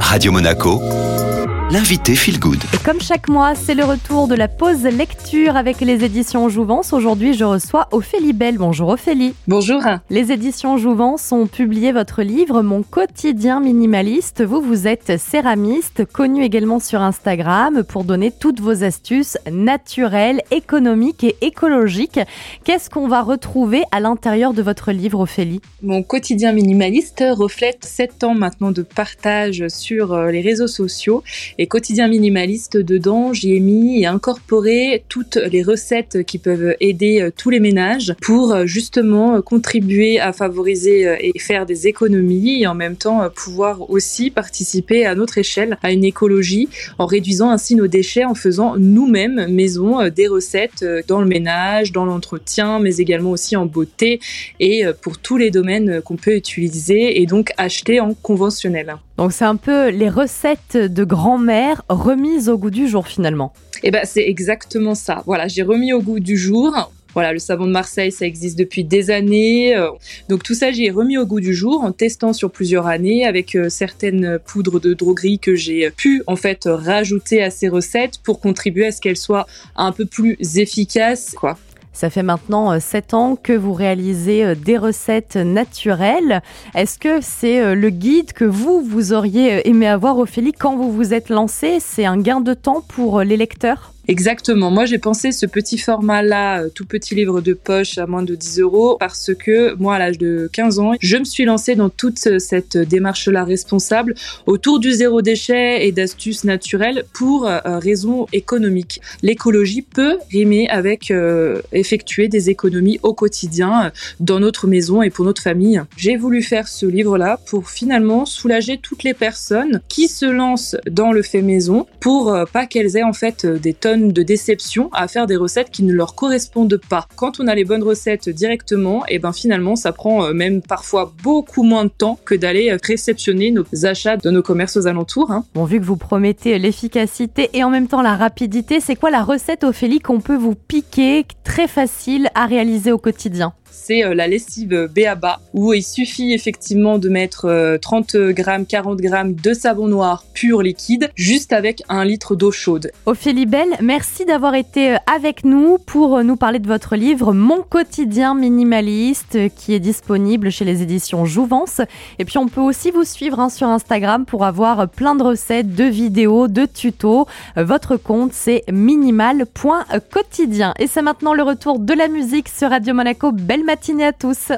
Radio Monaco, l'invité Feel Good. Et comme chaque mois, c'est le retour de la pause lecture avec les éditions Jouvence. Aujourd'hui, je reçois Ophélie Belle. Bonjour Ophélie. Bonjour. Les éditions Jouvence ont publié votre livre Mon quotidien minimaliste. Vous, vous êtes céramiste, connu également sur Instagram pour donner toutes vos astuces naturelles, économiques et écologiques. Qu'est-ce qu'on va retrouver à l'intérieur de votre livre, Ophélie? Mon quotidien minimaliste reflète 7 ans maintenant de partage sur euh, les réseaux sociaux et quotidien minimaliste dedans, j'y ai mis et incorporé toutes les recettes qui peuvent aider euh, tous les ménages pour euh, justement euh, contribuer à favoriser et faire des économies et en même temps pouvoir aussi participer à notre échelle à une écologie en réduisant ainsi nos déchets en faisant nous-mêmes maison des recettes dans le ménage, dans l'entretien, mais également aussi en beauté et pour tous les domaines qu'on peut utiliser et donc acheter en conventionnel. Donc c'est un peu les recettes de grand-mère remises au goût du jour finalement. Eh ben c'est exactement ça. Voilà, j'ai remis au goût du jour. Voilà, le savon de Marseille, ça existe depuis des années. Euh, donc tout ça, j'ai remis au goût du jour en testant sur plusieurs années avec euh, certaines poudres de droguerie que j'ai pu en fait rajouter à ces recettes pour contribuer à ce qu'elles soient un peu plus efficaces, quoi. Ça fait maintenant 7 euh, ans que vous réalisez euh, des recettes naturelles. Est-ce que c'est euh, le guide que vous, vous auriez aimé avoir, Ophélie, quand vous vous êtes lancé C'est un gain de temps pour les lecteurs? Exactement. Moi, j'ai pensé ce petit format-là, euh, tout petit livre de poche à moins de 10 euros, parce que moi, à l'âge de 15 ans, je me suis lancée dans toute cette démarche-là responsable autour du zéro déchet et d'astuces naturelles pour euh, raisons économiques. L'écologie peut rimer avec euh, effectuer des économies au quotidien dans notre maison et pour notre famille. J'ai voulu faire ce livre-là pour finalement soulager toutes les personnes qui se lancent dans le fait maison pour pas qu'elles aient en fait des tonnes de déception à faire des recettes qui ne leur correspondent pas. Quand on a les bonnes recettes directement, et eh ben finalement ça prend euh, même parfois beaucoup moins de temps que d'aller euh, réceptionner nos achats de nos commerces aux alentours. Hein. Bon, vu que vous promettez l'efficacité et en même temps la rapidité, c'est quoi la recette Ophélie qu'on peut vous piquer très facile à réaliser au quotidien? C'est euh, la lessive BABA où il suffit effectivement de mettre 30 euh, grammes, 40 grammes de savon noir pur liquide juste avec un litre d'eau chaude. Ophélie Belle, merci d'avoir été euh, avec nous pour nous parler de votre livre Mon quotidien minimaliste qui est disponible chez les éditions Jouvence. Et puis on peut aussi vous suivre hein, sur Instagram pour avoir plein de recettes, de vidéos, de tutos. Votre compte c'est minimal.quotidien. Et c'est maintenant le retour de la musique sur Radio Monaco. Belle matinée à tous.